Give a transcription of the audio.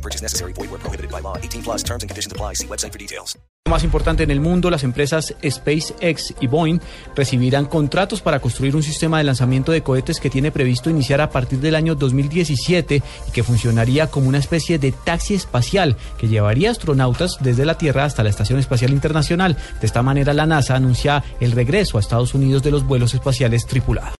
No purchase necessary. Void where prohibited by law. 18 plus terms and conditions apply. See website for details. más importante en el mundo, las empresas SpaceX y Boeing recibirán contratos para construir un sistema de lanzamiento de cohetes que tiene previsto iniciar a partir del año 2017 y que funcionaría como una especie de taxi espacial que llevaría astronautas desde la Tierra hasta la Estación Espacial Internacional. De esta manera, la NASA anuncia el regreso a Estados Unidos de los vuelos espaciales tripulados.